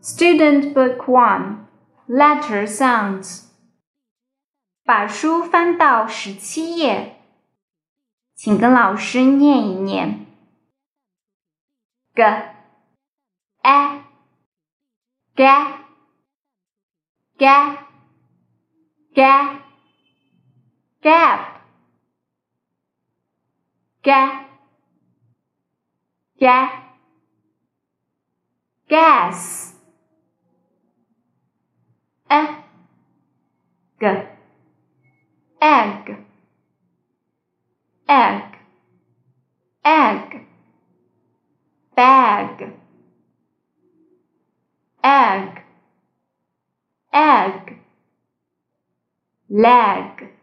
Student Book One Letter Sounds 把书翻到十七页，请跟老师念一念。g a ga ga ga gap ga ga gas Egg. Egg. Egg. Egg. Bag. Egg. Egg. Leg